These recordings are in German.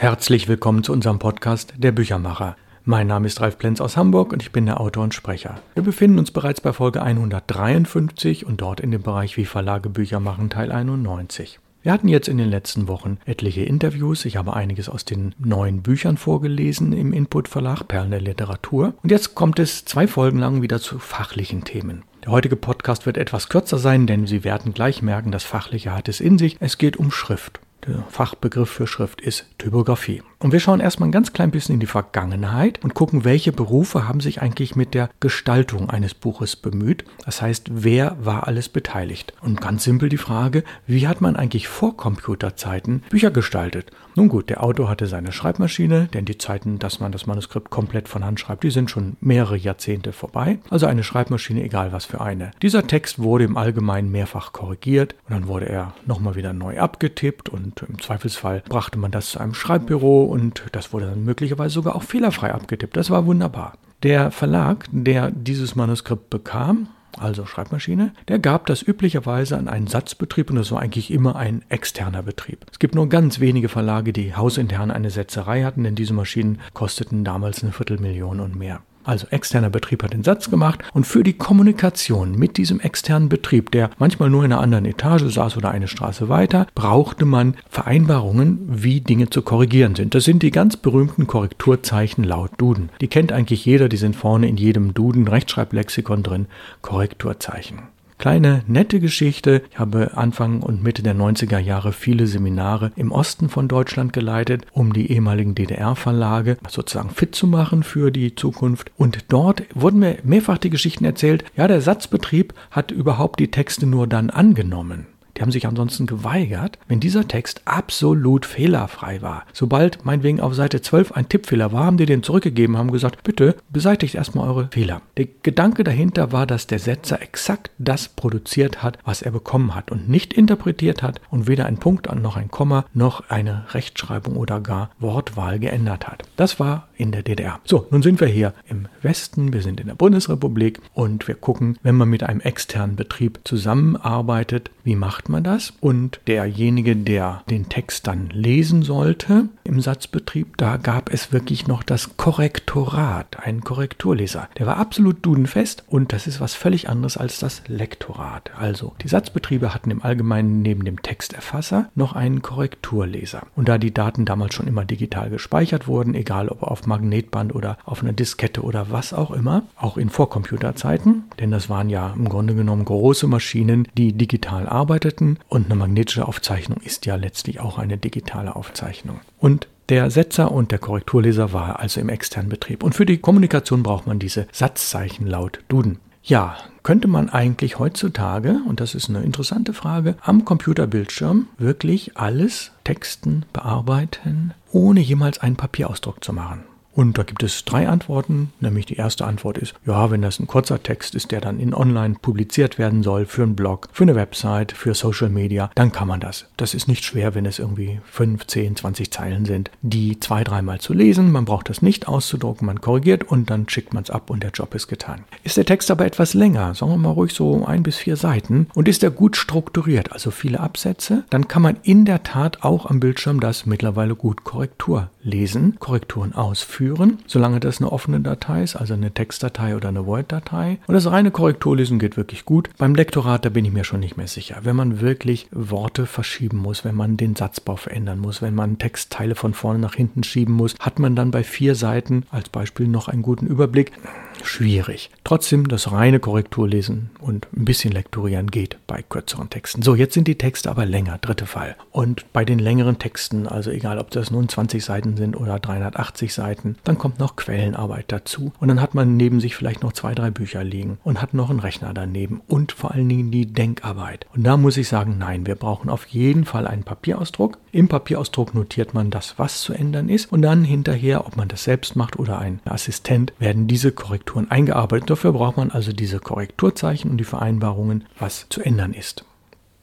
Herzlich willkommen zu unserem Podcast Der Büchermacher. Mein Name ist Ralf Plenz aus Hamburg und ich bin der Autor und Sprecher. Wir befinden uns bereits bei Folge 153 und dort in dem Bereich Wie Verlage Bücher machen Teil 91. Wir hatten jetzt in den letzten Wochen etliche Interviews. Ich habe einiges aus den neuen Büchern vorgelesen im Input Verlag Perlen der Literatur. Und jetzt kommt es zwei Folgen lang wieder zu fachlichen Themen. Der heutige Podcast wird etwas kürzer sein, denn Sie werden gleich merken, das Fachliche hat es in sich. Es geht um Schrift. Der Fachbegriff für Schrift ist Typografie. Und wir schauen erstmal ein ganz klein bisschen in die Vergangenheit und gucken, welche Berufe haben sich eigentlich mit der Gestaltung eines Buches bemüht. Das heißt, wer war alles beteiligt? Und ganz simpel die Frage, wie hat man eigentlich vor Computerzeiten Bücher gestaltet? Nun gut, der Autor hatte seine Schreibmaschine, denn die Zeiten, dass man das Manuskript komplett von Hand schreibt, die sind schon mehrere Jahrzehnte vorbei. Also eine Schreibmaschine, egal was für eine. Dieser Text wurde im Allgemeinen mehrfach korrigiert und dann wurde er nochmal wieder neu abgetippt und im Zweifelsfall brachte man das zu einem Schreibbüro und das wurde dann möglicherweise sogar auch fehlerfrei abgetippt. Das war wunderbar. Der Verlag, der dieses Manuskript bekam, also Schreibmaschine, der gab das üblicherweise an einen Satzbetrieb und das war eigentlich immer ein externer Betrieb. Es gibt nur ganz wenige Verlage, die hausintern eine Setzerei hatten, denn diese Maschinen kosteten damals eine Viertelmillion und mehr. Also externer Betrieb hat den Satz gemacht und für die Kommunikation mit diesem externen Betrieb, der manchmal nur in einer anderen Etage saß oder eine Straße weiter, brauchte man Vereinbarungen, wie Dinge zu korrigieren sind. Das sind die ganz berühmten Korrekturzeichen laut Duden. Die kennt eigentlich jeder, die sind vorne in jedem Duden Rechtschreiblexikon drin, Korrekturzeichen. Kleine nette Geschichte. Ich habe Anfang und Mitte der 90er Jahre viele Seminare im Osten von Deutschland geleitet, um die ehemaligen DDR-Verlage sozusagen fit zu machen für die Zukunft. Und dort wurden mir mehrfach die Geschichten erzählt, ja, der Satzbetrieb hat überhaupt die Texte nur dann angenommen. Die haben sich ansonsten geweigert, wenn dieser Text absolut fehlerfrei war. Sobald meinetwegen auf Seite 12 ein Tippfehler war, haben die den zurückgegeben, haben gesagt, bitte beseitigt erstmal eure Fehler. Der Gedanke dahinter war, dass der Setzer exakt das produziert hat, was er bekommen hat und nicht interpretiert hat und weder ein Punkt noch ein Komma noch eine Rechtschreibung oder gar Wortwahl geändert hat. Das war in der DDR. So, nun sind wir hier im Westen, wir sind in der Bundesrepublik und wir gucken, wenn man mit einem externen Betrieb zusammenarbeitet, wie macht man das? Und derjenige, der den Text dann lesen sollte im Satzbetrieb, da gab es wirklich noch das Korrektorat, einen Korrekturleser. Der war absolut dudenfest und das ist was völlig anderes als das Lektorat. Also die Satzbetriebe hatten im Allgemeinen neben dem Texterfasser noch einen Korrekturleser. Und da die Daten damals schon immer digital gespeichert wurden, egal ob auf Magnetband oder auf einer Diskette oder was auch immer, auch in Vorcomputerzeiten, denn das waren ja im Grunde genommen große Maschinen, die digital arbeiteten und eine magnetische Aufzeichnung ist ja letztlich auch eine digitale Aufzeichnung. Und der Setzer und der Korrekturleser war also im externen Betrieb. Und für die Kommunikation braucht man diese Satzzeichen laut Duden. Ja, könnte man eigentlich heutzutage, und das ist eine interessante Frage, am Computerbildschirm wirklich alles Texten bearbeiten, ohne jemals einen Papierausdruck zu machen? Und da gibt es drei Antworten, nämlich die erste Antwort ist, ja, wenn das ein kurzer Text ist, der dann in online publiziert werden soll, für einen Blog, für eine Website, für Social Media, dann kann man das. Das ist nicht schwer, wenn es irgendwie 5, 10, 20 Zeilen sind, die zwei, dreimal zu lesen. Man braucht das nicht auszudrucken, man korrigiert und dann schickt man es ab und der Job ist getan. Ist der Text aber etwas länger, sagen wir mal ruhig so ein bis vier Seiten und ist er gut strukturiert, also viele Absätze, dann kann man in der Tat auch am Bildschirm das mittlerweile gut Korrektur lesen, Korrekturen ausführen, solange das eine offene Datei ist, also eine Textdatei oder eine Word-Datei. Und das reine Korrekturlesen geht wirklich gut. Beim Lektorat, da bin ich mir schon nicht mehr sicher. Wenn man wirklich Worte verschieben muss, wenn man den Satzbau verändern muss, wenn man Textteile von vorne nach hinten schieben muss, hat man dann bei vier Seiten als Beispiel noch einen guten Überblick schwierig. Trotzdem das reine Korrekturlesen und ein bisschen lektorieren geht bei kürzeren Texten. So, jetzt sind die Texte aber länger, dritte Fall. Und bei den längeren Texten, also egal ob das nun 20 Seiten sind oder 380 Seiten, dann kommt noch Quellenarbeit dazu. Und dann hat man neben sich vielleicht noch zwei, drei Bücher liegen und hat noch einen Rechner daneben und vor allen Dingen die Denkarbeit. Und da muss ich sagen, nein, wir brauchen auf jeden Fall einen Papierausdruck. Im Papierausdruck notiert man das, was zu ändern ist. Und dann hinterher, ob man das selbst macht oder ein Assistent, werden diese Korrekturen Korrekturen eingearbeitet. Dafür braucht man also diese Korrekturzeichen und die Vereinbarungen, was zu ändern ist.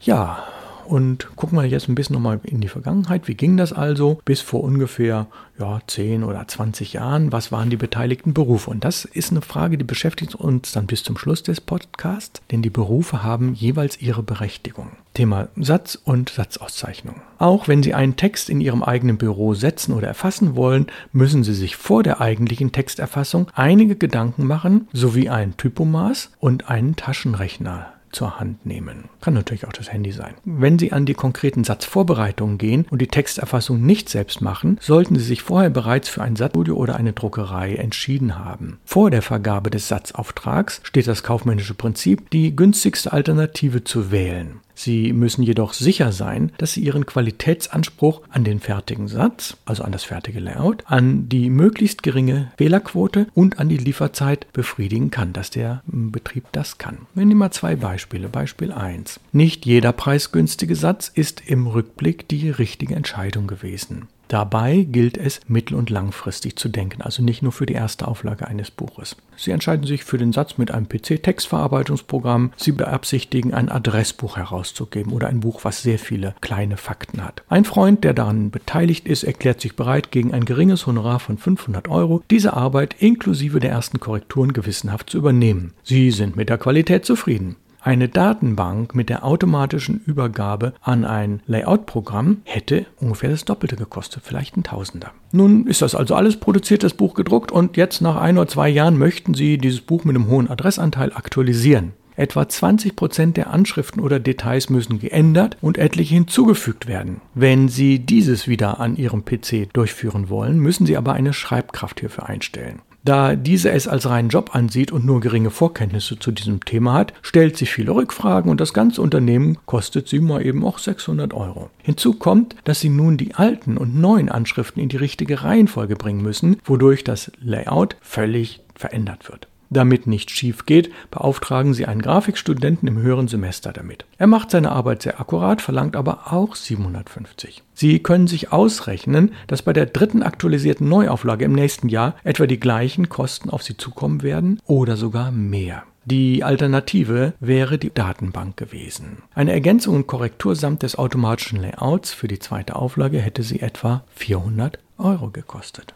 Ja, und gucken wir jetzt ein bisschen nochmal in die Vergangenheit. Wie ging das also bis vor ungefähr ja, 10 oder 20 Jahren? Was waren die beteiligten Berufe? Und das ist eine Frage, die beschäftigt uns dann bis zum Schluss des Podcasts, denn die Berufe haben jeweils ihre Berechtigung. Thema Satz und Satzauszeichnung. Auch wenn Sie einen Text in Ihrem eigenen Büro setzen oder erfassen wollen, müssen Sie sich vor der eigentlichen Texterfassung einige Gedanken machen, sowie ein Typomaß und einen Taschenrechner zur Hand nehmen. Kann natürlich auch das Handy sein. Wenn Sie an die konkreten Satzvorbereitungen gehen und die Texterfassung nicht selbst machen, sollten Sie sich vorher bereits für ein Satzstudio oder eine Druckerei entschieden haben. Vor der Vergabe des Satzauftrags steht das kaufmännische Prinzip, die günstigste Alternative zu wählen. Sie müssen jedoch sicher sein, dass Sie Ihren Qualitätsanspruch an den fertigen Satz, also an das fertige Layout, an die möglichst geringe Fehlerquote und an die Lieferzeit befriedigen kann, dass der Betrieb das kann. Wir nehmen mal zwei Beispiele. Beispiel 1. Nicht jeder preisgünstige Satz ist im Rückblick die richtige Entscheidung gewesen. Dabei gilt es, mittel- und langfristig zu denken, also nicht nur für die erste Auflage eines Buches. Sie entscheiden sich für den Satz mit einem PC-Textverarbeitungsprogramm. Sie beabsichtigen, ein Adressbuch herauszugeben oder ein Buch, was sehr viele kleine Fakten hat. Ein Freund, der daran beteiligt ist, erklärt sich bereit, gegen ein geringes Honorar von 500 Euro diese Arbeit inklusive der ersten Korrekturen gewissenhaft zu übernehmen. Sie sind mit der Qualität zufrieden. Eine Datenbank mit der automatischen Übergabe an ein Layout-Programm hätte ungefähr das Doppelte gekostet, vielleicht ein Tausender. Nun ist das also alles produziert, das Buch gedruckt und jetzt nach ein oder zwei Jahren möchten Sie dieses Buch mit einem hohen Adressanteil aktualisieren. Etwa 20 Prozent der Anschriften oder Details müssen geändert und etliche hinzugefügt werden. Wenn Sie dieses wieder an Ihrem PC durchführen wollen, müssen Sie aber eine Schreibkraft hierfür einstellen. Da diese es als reinen Job ansieht und nur geringe Vorkenntnisse zu diesem Thema hat, stellt sie viele Rückfragen und das ganze Unternehmen kostet sie mal eben auch 600 Euro. Hinzu kommt, dass sie nun die alten und neuen Anschriften in die richtige Reihenfolge bringen müssen, wodurch das Layout völlig verändert wird. Damit nicht schief geht, beauftragen Sie einen Grafikstudenten im höheren Semester damit. Er macht seine Arbeit sehr akkurat, verlangt aber auch 750. Sie können sich ausrechnen, dass bei der dritten aktualisierten Neuauflage im nächsten Jahr etwa die gleichen Kosten auf Sie zukommen werden oder sogar mehr. Die Alternative wäre die Datenbank gewesen. Eine Ergänzung und Korrektur samt des automatischen Layouts für die zweite Auflage hätte sie etwa 400 Euro gekostet.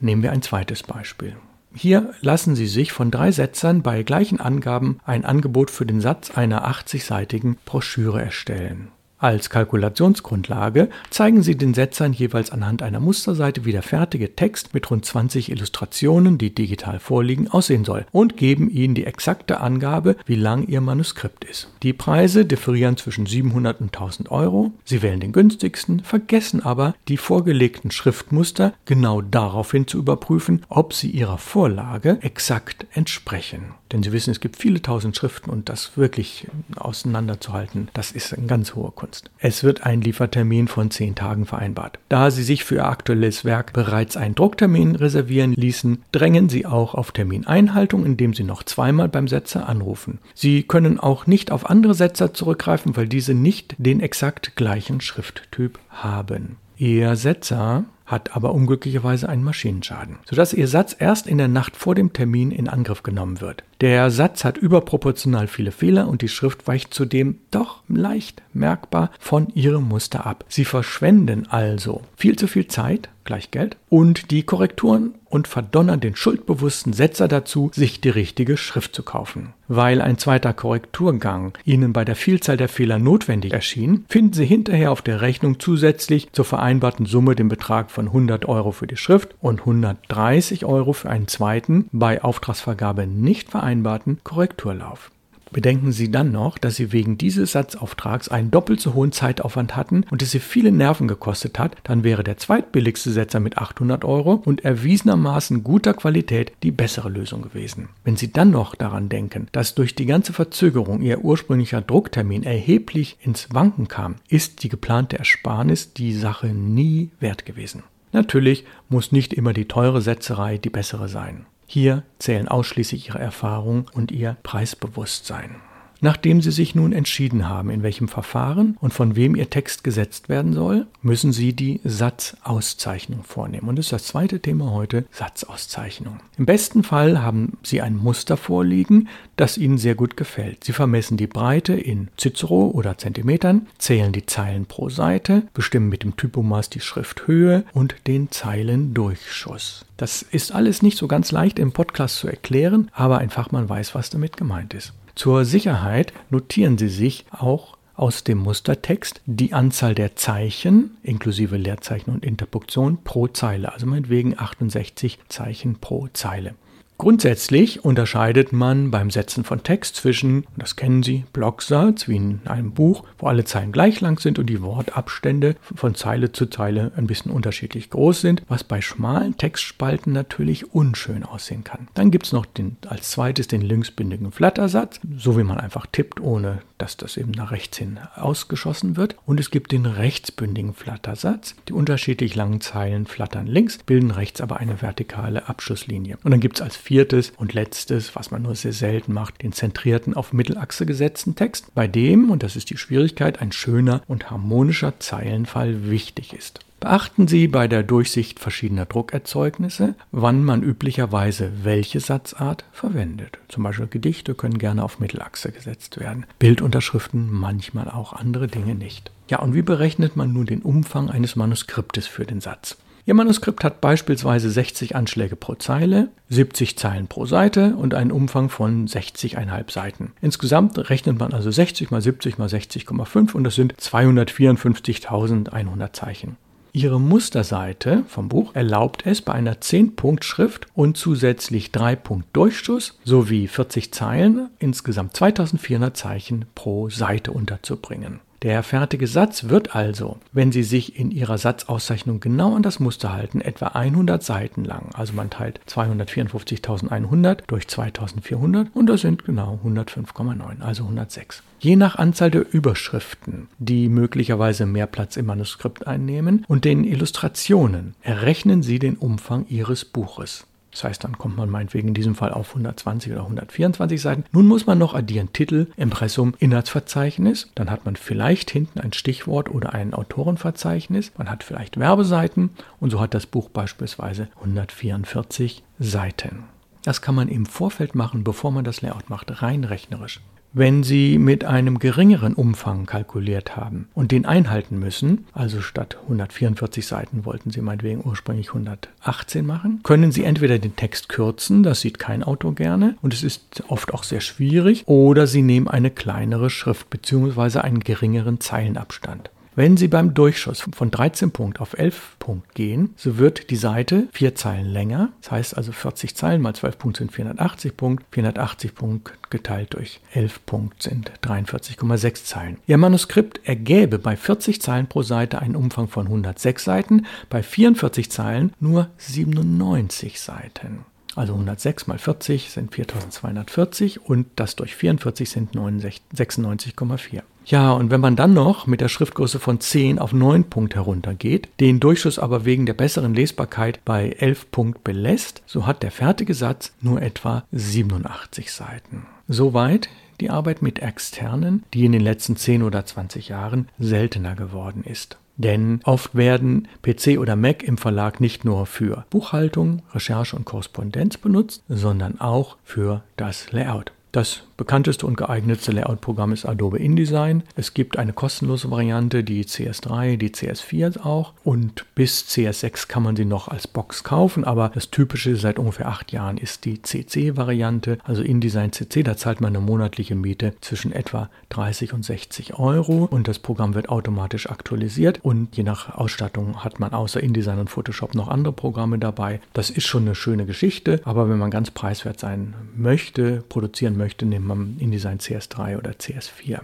Nehmen wir ein zweites Beispiel. Hier lassen Sie sich von drei Setzern bei gleichen Angaben ein Angebot für den Satz einer 80-seitigen Broschüre erstellen. Als Kalkulationsgrundlage zeigen Sie den Setzern jeweils anhand einer Musterseite, wie der fertige Text mit rund 20 Illustrationen, die digital vorliegen, aussehen soll und geben Ihnen die exakte Angabe, wie lang Ihr Manuskript ist. Die Preise differieren zwischen 700 und 1000 Euro. Sie wählen den günstigsten, vergessen aber, die vorgelegten Schriftmuster genau daraufhin zu überprüfen, ob sie Ihrer Vorlage exakt entsprechen. Denn Sie wissen, es gibt viele tausend Schriften und das wirklich auseinanderzuhalten, das ist eine ganz hohe Kunst. Es wird ein Liefertermin von zehn Tagen vereinbart. Da Sie sich für Ihr aktuelles Werk bereits einen Drucktermin reservieren ließen, drängen Sie auch auf Termineinhaltung, indem Sie noch zweimal beim Setzer anrufen. Sie können auch nicht auf andere Setzer zurückgreifen, weil diese nicht den exakt gleichen Schrifttyp haben. Ihr Setzer hat aber unglücklicherweise einen Maschinenschaden, sodass ihr Satz erst in der Nacht vor dem Termin in Angriff genommen wird. Der Satz hat überproportional viele Fehler und die Schrift weicht zudem doch leicht merkbar von ihrem Muster ab. Sie verschwenden also viel zu viel Zeit, gleich Geld, und die Korrekturen und verdonnern den schuldbewussten Setzer dazu, sich die richtige Schrift zu kaufen. Weil ein zweiter Korrekturgang Ihnen bei der Vielzahl der Fehler notwendig erschien, finden Sie hinterher auf der Rechnung zusätzlich zur vereinbarten Summe den Betrag von 100 Euro für die Schrift und 130 Euro für einen zweiten, bei Auftragsvergabe nicht vereinbarten Korrekturlauf. Bedenken Sie dann noch, dass Sie wegen dieses Satzauftrags einen doppelt so hohen Zeitaufwand hatten und es Sie viele Nerven gekostet hat, dann wäre der zweitbilligste Setzer mit 800 Euro und erwiesenermaßen guter Qualität die bessere Lösung gewesen. Wenn Sie dann noch daran denken, dass durch die ganze Verzögerung Ihr ursprünglicher Drucktermin erheblich ins Wanken kam, ist die geplante Ersparnis die Sache nie wert gewesen. Natürlich muss nicht immer die teure Setzerei die bessere sein. Hier zählen ausschließlich Ihre Erfahrung und Ihr Preisbewusstsein. Nachdem Sie sich nun entschieden haben, in welchem Verfahren und von wem Ihr Text gesetzt werden soll, müssen Sie die Satzauszeichnung vornehmen. Und das ist das zweite Thema heute, Satzauszeichnung. Im besten Fall haben Sie ein Muster vorliegen, das Ihnen sehr gut gefällt. Sie vermessen die Breite in Cicero oder Zentimetern, zählen die Zeilen pro Seite, bestimmen mit dem Typomaß die Schrifthöhe und den Zeilendurchschuss. Das ist alles nicht so ganz leicht im Podcast zu erklären, aber ein Fachmann weiß, was damit gemeint ist. Zur Sicherheit notieren Sie sich auch aus dem Mustertext die Anzahl der Zeichen inklusive Leerzeichen und Interpunktion pro Zeile, also meinetwegen 68 Zeichen pro Zeile. Grundsätzlich unterscheidet man beim Setzen von Text zwischen, das kennen Sie, Blocksatz wie in einem Buch, wo alle Zeilen gleich lang sind und die Wortabstände von Zeile zu Zeile ein bisschen unterschiedlich groß sind, was bei schmalen Textspalten natürlich unschön aussehen kann. Dann gibt es noch den, als zweites den linksbündigen Flattersatz, so wie man einfach tippt, ohne dass das eben nach rechts hin ausgeschossen wird. Und es gibt den rechtsbündigen Flattersatz. Die unterschiedlich langen Zeilen flattern links, bilden rechts aber eine vertikale Abschusslinie. Und dann gibt es als viertes und letztes, was man nur sehr selten macht, den zentrierten auf Mittelachse gesetzten Text, bei dem, und das ist die Schwierigkeit, ein schöner und harmonischer Zeilenfall wichtig ist. Beachten Sie bei der Durchsicht verschiedener Druckerzeugnisse, wann man üblicherweise welche Satzart verwendet. Zum Beispiel Gedichte können gerne auf Mittelachse gesetzt werden, Bildunterschriften manchmal auch andere Dinge nicht. Ja, und wie berechnet man nun den Umfang eines Manuskriptes für den Satz? Ihr Manuskript hat beispielsweise 60 Anschläge pro Zeile, 70 Zeilen pro Seite und einen Umfang von 60,5 Seiten. Insgesamt rechnet man also 60 mal 70 mal 60,5 und das sind 254.100 Zeichen. Ihre Musterseite vom Buch erlaubt es, bei einer 10-Punkt-Schrift und zusätzlich 3-Punkt-Durchschuss sowie 40 Zeilen insgesamt 2400 Zeichen pro Seite unterzubringen. Der fertige Satz wird also, wenn Sie sich in Ihrer Satzauszeichnung genau an das Muster halten, etwa 100 Seiten lang. Also man teilt 254.100 durch 2400 und das sind genau 105,9, also 106. Je nach Anzahl der Überschriften, die möglicherweise mehr Platz im Manuskript einnehmen, und den Illustrationen errechnen Sie den Umfang Ihres Buches. Das heißt, dann kommt man meinetwegen in diesem Fall auf 120 oder 124 Seiten. Nun muss man noch addieren Titel, Impressum, Inhaltsverzeichnis. Dann hat man vielleicht hinten ein Stichwort oder ein Autorenverzeichnis. Man hat vielleicht Werbeseiten und so hat das Buch beispielsweise 144 Seiten. Das kann man im Vorfeld machen, bevor man das Layout macht, rein rechnerisch. Wenn Sie mit einem geringeren Umfang kalkuliert haben und den einhalten müssen, also statt 144 Seiten wollten Sie meinetwegen ursprünglich 118 machen, können Sie entweder den Text kürzen, das sieht kein Autor gerne und es ist oft auch sehr schwierig, oder Sie nehmen eine kleinere Schrift bzw. einen geringeren Zeilenabstand. Wenn Sie beim Durchschuss von 13 Punkt auf 11 Punkt gehen, so wird die Seite vier Zeilen länger. Das heißt also 40 Zeilen mal 12 Punkt sind 480 Punkt. 480 Punkt geteilt durch 11 Punkt sind 43,6 Zeilen. Ihr Manuskript ergäbe bei 40 Zeilen pro Seite einen Umfang von 106 Seiten, bei 44 Zeilen nur 97 Seiten. Also 106 mal 40 sind 4240 und das durch 44 sind 96,4. Ja, und wenn man dann noch mit der Schriftgröße von 10 auf 9 Punkt heruntergeht, den Durchschuss aber wegen der besseren Lesbarkeit bei 11 Punkt belässt, so hat der fertige Satz nur etwa 87 Seiten. Soweit die Arbeit mit Externen, die in den letzten 10 oder 20 Jahren seltener geworden ist. Denn oft werden PC oder Mac im Verlag nicht nur für Buchhaltung, Recherche und Korrespondenz benutzt, sondern auch für das Layout. Das bekannteste und geeignetste Layout-Programm ist Adobe InDesign. Es gibt eine kostenlose Variante, die CS3, die CS4 auch. Und bis CS6 kann man sie noch als Box kaufen. Aber das Typische seit ungefähr acht Jahren ist die CC-Variante, also InDesign CC. Da zahlt man eine monatliche Miete zwischen etwa 30 und 60 Euro. Und das Programm wird automatisch aktualisiert. Und je nach Ausstattung hat man außer InDesign und Photoshop noch andere Programme dabei. Das ist schon eine schöne Geschichte. Aber wenn man ganz preiswert sein möchte, produzieren möchte, möchte, nimmt man InDesign CS3 oder CS4.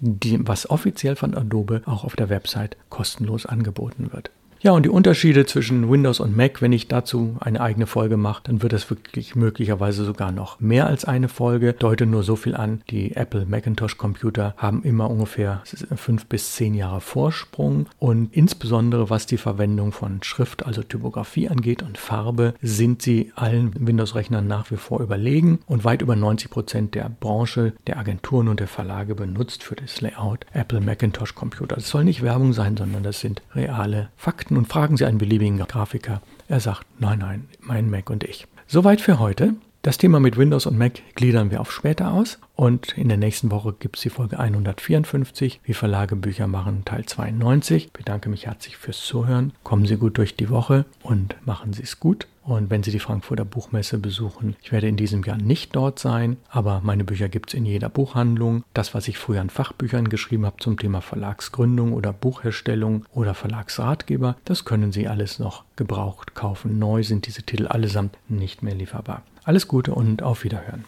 Die, was offiziell von Adobe auch auf der Website kostenlos angeboten wird. Ja, und die Unterschiede zwischen Windows und Mac, wenn ich dazu eine eigene Folge mache, dann wird das wirklich möglicherweise sogar noch mehr als eine Folge. Deute nur so viel an, die Apple Macintosh Computer haben immer ungefähr fünf bis zehn Jahre Vorsprung und insbesondere was die Verwendung von Schrift, also Typografie angeht und Farbe, sind sie allen Windows-Rechnern nach wie vor überlegen und weit über 90 Prozent der Branche, der Agenturen und der Verlage benutzt für das Layout Apple Macintosh Computer. Das soll nicht Werbung sein, sondern das sind reale Fakten Fakten und fragen Sie einen beliebigen Grafiker. Er sagt, nein, nein, mein Mac und ich. Soweit für heute. Das Thema mit Windows und Mac gliedern wir auf später aus und in der nächsten Woche gibt es die Folge 154, wie Verlage Bücher machen, Teil 92. Ich bedanke mich herzlich fürs Zuhören. Kommen Sie gut durch die Woche und machen Sie es gut. Und wenn Sie die Frankfurter Buchmesse besuchen, ich werde in diesem Jahr nicht dort sein, aber meine Bücher gibt es in jeder Buchhandlung. Das, was ich früher in Fachbüchern geschrieben habe zum Thema Verlagsgründung oder Buchherstellung oder Verlagsratgeber, das können Sie alles noch gebraucht kaufen. Neu sind diese Titel allesamt nicht mehr lieferbar. Alles Gute und auf Wiederhören.